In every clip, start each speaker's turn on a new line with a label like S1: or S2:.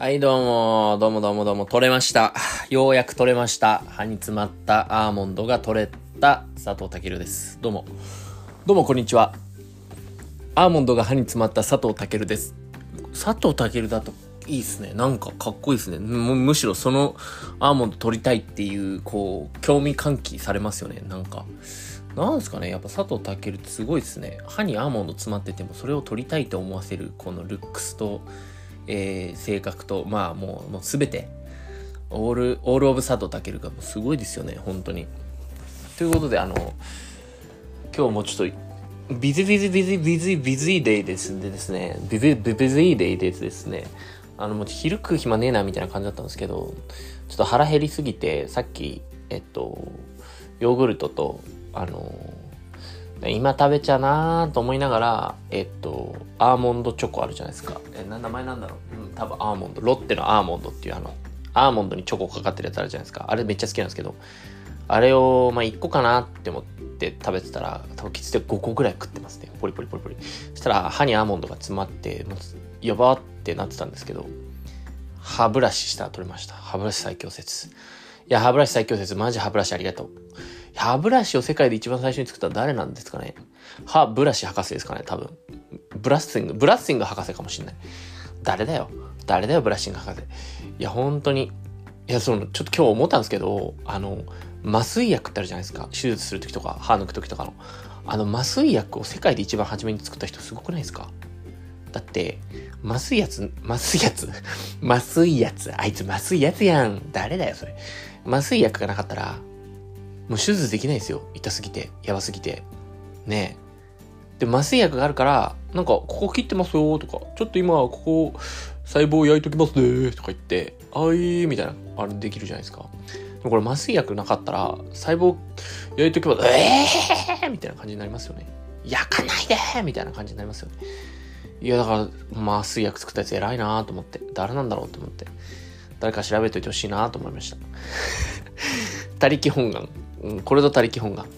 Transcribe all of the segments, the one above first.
S1: はい、どうも、どうもどうもどうも、取れました。ようやく取れました。歯に詰まったアーモンドが取れた佐藤健です。どうも。どうも、こんにちは。アーモンドが歯に詰まった佐藤健です。佐藤健だといいっすね。なんかかっこいいっすね。むしろそのアーモンド取りたいっていう、こう、興味喚起されますよね。なんか。なんすかねやっぱ佐藤健ってすごいですね。歯にアーモンド詰まっててもそれを取りたいと思わせるこのルックスと、えー性格と、まあもう、もうすべて、オール、オールオブ佐藤健がもうすごいですよね、本当に。ということで、あの、今日もちょっと、ビズビズビズビズビズイデイですでですね、ビズビズイデイでですね、あの、もう昼食う暇ねえなみたいな感じだったんですけど、ちょっと腹減りすぎて、さっき、えっと、ヨーグルトと、あの、今食べちゃなーと思いながら、えっと、アーモンドチョコあるじゃないですか。え、な、名前なんだろう？うん、多分アーモンド。ロッテのアーモンドっていうあの、アーモンドにチョコかかってるやつあるじゃないですか。あれめっちゃ好きなんですけど、あれを、まあ、1個かなって思って食べてたら、多分きつで5個ぐらい食ってますね。ポリポリポリポリ。そしたら、歯にアーモンドが詰まって、もう、やばーってなってたんですけど、歯ブラシしたら取れました。歯ブラシ最強説。いや、歯ブラシ最強説、マジ歯ブラシありがとう。歯ブラシを世界で一番最初に作ったの誰なんですかね歯ブラシ博士ですかね多分。ブラッシング、ブラッシング博士かもしんない。誰だよ誰だよ、ブラッシング博士。いや、本当に。いや、その、ちょっと今日思ったんですけど、あの、麻酔薬ってあるじゃないですか。手術するときとか、歯抜くときとかの。あの、麻酔薬を世界で一番初めに作った人すごくないですか？だって、麻酔やつ、麻酔やつ、麻酔やつ、あいつ麻酔やつやん。誰だよ、それ。麻酔薬がなかったら、もう手術できないですよ。痛すぎて、やばすぎて。ねえ。で、麻酔薬があるから、なんか、ここ切ってますよとか、ちょっと今、ここ、細胞焼いときますねとか言って、あーいみたいな、あれできるじゃないですか。でもこれ麻酔薬なかったら、細胞焼いときます、えーみたいな感じになりますよね。焼かないでみたいな感じになりますよね。いや、だから、麻酔薬作ったやつ偉いなと思って、誰なんだろうと思って、誰か調べといてほしいなと思いました。他力本願。うん、これと他力本願。っ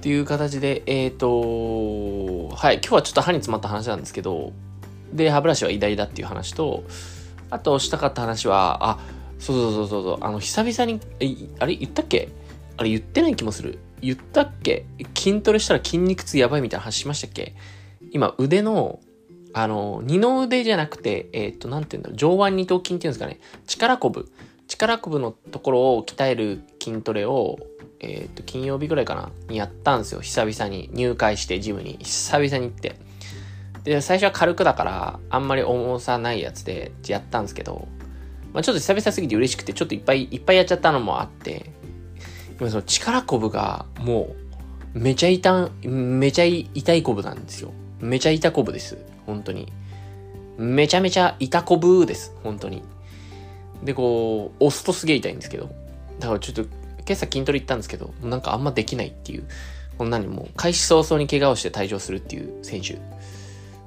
S1: ていう形で、えっ、と、はい、今日はちょっと歯に詰まった話なんですけど、で、歯ブラシは偉大だっていう話と、あとしたかった話は、あ、そうそうそうそう、あの、久々に、え、あれ言ったっけ？あれ言ってない気もする。言ったっけ？筋トレしたら筋肉痛やばいみたいな話しましたっけ？今、腕の、あの、二の腕じゃなくて、えっ、と、なんて言うんだろう、上腕二頭筋っていうんですかね、力こぶ。力こぶのところを鍛える筋トレを、えっ、と、金曜日ぐらいかなにやったんですよ。久々に。入会してジムに。久々に行って。で、最初は軽くだから、あんまり重さないやつでやったんですけど、まあちょっと久々すぎて嬉しくて、ちょっといっぱいいっぱいやっちゃったのもあって、今その力こぶがもう、めちゃ痛、めちゃ痛いこぶなんですよ。めちゃ痛こぶです。本当に。めちゃめちゃ痛こぶです。本当に。で、こう、押すとすげえ痛いんですけど。だからちょっと、今朝筋トレ行ったんですけど、なんかあんまできないっていう。こんなにもう、開始早々に怪我をして退場するっていう選手。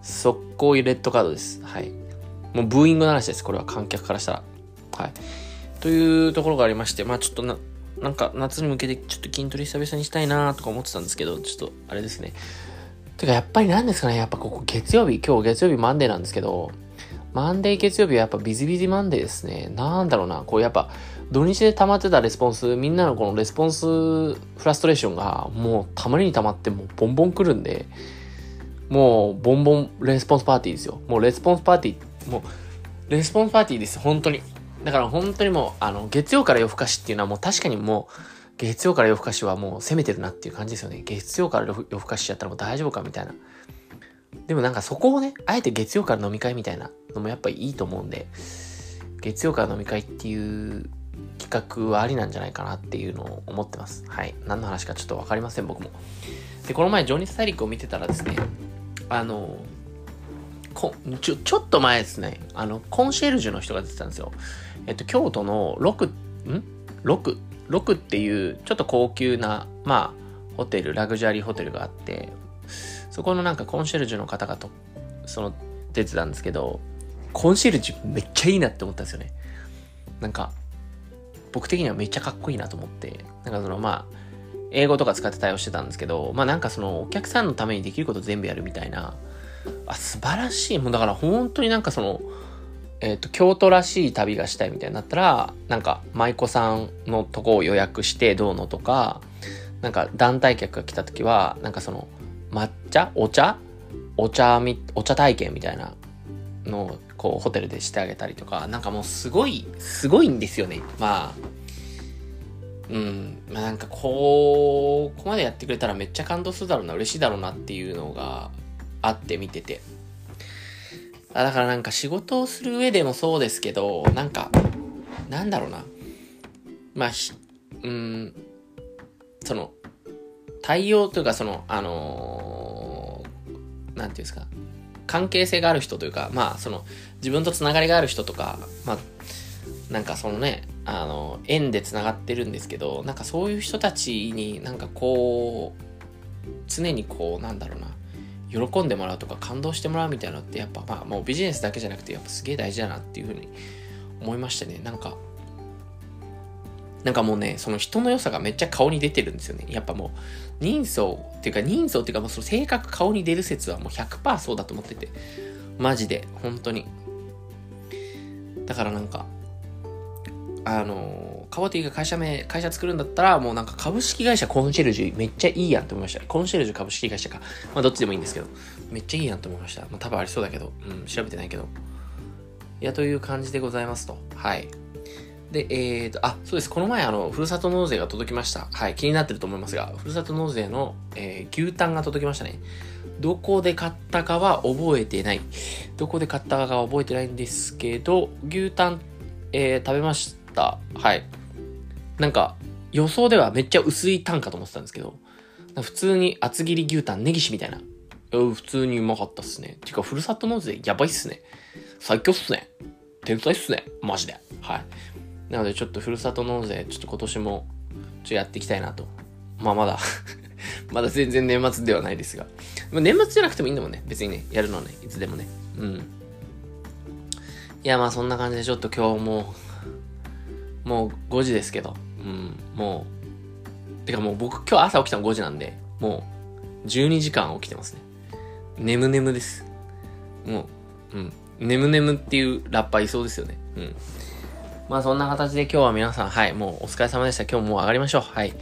S1: 速攻レッドカードです。はい。もうブーイングの話です。これは観客からしたら。はい。というところがありまして、まあちょっとな、なんか夏に向けてちょっと筋トレ久々にしたいなとか思ってたんですけど、ちょっとあれですね。てかやっぱり何ですかね、やっぱここ月曜日、今日月曜日 Monday なんですけど、 Monday 月曜日はやっぱ busy busy Monday ですね。なんだろうな、こうやっぱ土日で溜まってたレスポンス、みんなのこのレスポンスフラストレーションがもうたまりに溜まってもうボンボン来るんで、もうボンボンレスポンスパーティーですよ。もうレスポンスパーティー、もうレスポンスパーティーです、本当に。だから本当にもう、あの、月曜から夜更かしっていうのはもう確かにもう、月曜から夜更かしはもう攻めてるなっていう感じですよね。月曜から夜更かししちゃったらもう大丈夫かみたいな。でもなんかそこをね、あえて月曜から飲み会みたいなのもやっぱいいと思うんで、月曜から飲み会っていう企画はありなんじゃないかなっていうのを思ってます。はい。何の話かちょっとわかりません、僕も。で、この前、情熱大陸を見てたらですね、あの、こちょ、ちょっと前ですね、あの、コンシェルジュの人が出てたんですよ。えっと、京都の6、ん ?6? 6っていう、ちょっと高級な、まあ、ホテル、ラグジュアリーホテルがあって、そこのなんかコンシェルジュの方がと、その、出てたんですけど、コンシェルジュめっちゃいいなって思ったんですよね。なんか、僕的にはめっちゃかっこいいなと思って、なんかそのまあ、英語とか使って対応してたんですけど、まあなんかそのお客さんのためにできること全部やるみたいな、あ、素晴らしい。もうだから本当になんかその、えっ、と、京都らしい旅がしたいみたいになったら、なんか、舞妓さんのとこを予約してどうのとか、なんか団体客が来た時は、なんかその、抹茶？お茶？お茶み、お茶体験みたいなのを、こう、ホテルでしてあげたりとか、なんかもうすごい、すごいんですよね。まあ、うん。まあなんかこう、ここまでやってくれたらめっちゃ感動するだろうな、嬉しいだろうなっていうのがあって見てて。あだからなんか仕事をする上でもそうですけど、なんか、なんだろうな。まあ、ひ、うん、その、対応というかその、あのー、なんていうんですか、関係性がある人というか、まあ、その、自分とつながりがある人とか、まあ、なんかそのね、あの、縁で繋がってるんですけど、なんかそういう人たちになんかこう、常にこう、なんだろうな、喜んでもらうとか感動してもらうみたいなのってやっぱまあもうビジネスだけじゃなくてやっぱすげえ大事だなっていうふうに思いましたね。なんか、なんかもうね、その人の良さがめっちゃ顔に出てるんですよね。やっぱもう、人相っていうか人相っていうかもうその性格顔に出る説はもう100%そうだと思ってて。マジで、本当に。だからなんか、あの、カボティが会社名、会社作るんだったら、もうなんか株式会社コンシェルジュめっちゃいいやんと思いました。コンシェルジュ株式会社か。まあどっちでもいいんですけど、めっちゃいいやんと思いました。まあ多分ありそうだけど、うん、調べてないけど。いや、という感じでございますと。はい。で、えーと、あ、そうです。この前、あの、ふるさと納税が届きました。はい。気になってると思いますが、ふるさと納税の、えー、牛タンが届きましたね。どこで買ったかは覚えてない。どこで買ったかは覚えてないんですけど、牛タン、えー、食べました。はい。なんか、予想ではめっちゃ薄いタンかと思ってたんですけど、普通に厚切り牛タン、ネギシみたいな。普通にうまかったっすね。てか、ふるさと納税やばいっすね。最強っすね。天才っすね。マジで。はい。なので、ちょっとふるさと納税、ちょっと今年も、ちょっとやっていきたいなと。まあ、まだ まだ全然年末ではないですが。まあ、年末じゃなくてもいいんだもんね。別にね、やるのはね、いつでもね。うん。いや、まあそんな感じでちょっと今日ももう5時ですけど、うん、もう、てかもう僕今日朝起きたの5時なんで、もう12時間起きてますね。眠眠です。もう、うん。眠眠っていうラッパーいそうですよね。うん。まあそんな形で今日は皆さん、はい、もうお疲れ様でした。今日もう上がりましょう。はい。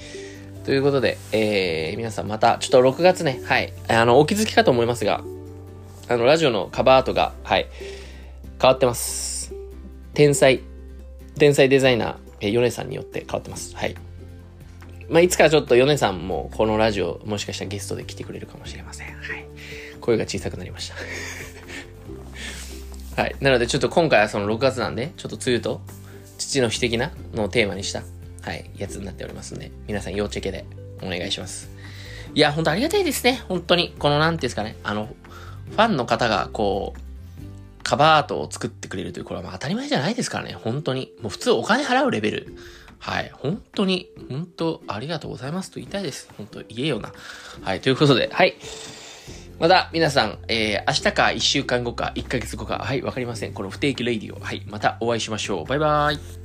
S1: ということで、えー、皆さんまた、ちょっと6月ね、はい、あの、お気づきかと思いますが、あの、ラジオのカバーアートが、はい、変わってます。天才天才デザイナー、えー、ヨネさんによって変わってます。はい。まあ、いつかちょっとヨネさんもこのラジオ、もしかしたらゲストで来てくれるかもしれません。はい。声が小さくなりました。はい。なので、ちょっと今回はその6月なんで、ちょっと梅雨と父の日的なのをテーマにした、はい、やつになっておりますんで、皆さん要チェケでお願いします。いや、ほんとありがたいですね。本当に。この、なんていうんですかね。あの、ファンの方が、こう、カバーアートを作ってくれるという、これはまあ当たり前じゃないですからね、本当に。もう普通お金払うレベル。はい。本当に、本当ありがとうございますと言いたいです。本当言えよな。はい。ということで、はい。また、皆さん、えー、明日か1週間後か1ヶ月後か、はい、わかりません。この不定期レイディオ。はい。またお会いしましょう。バイバーイ。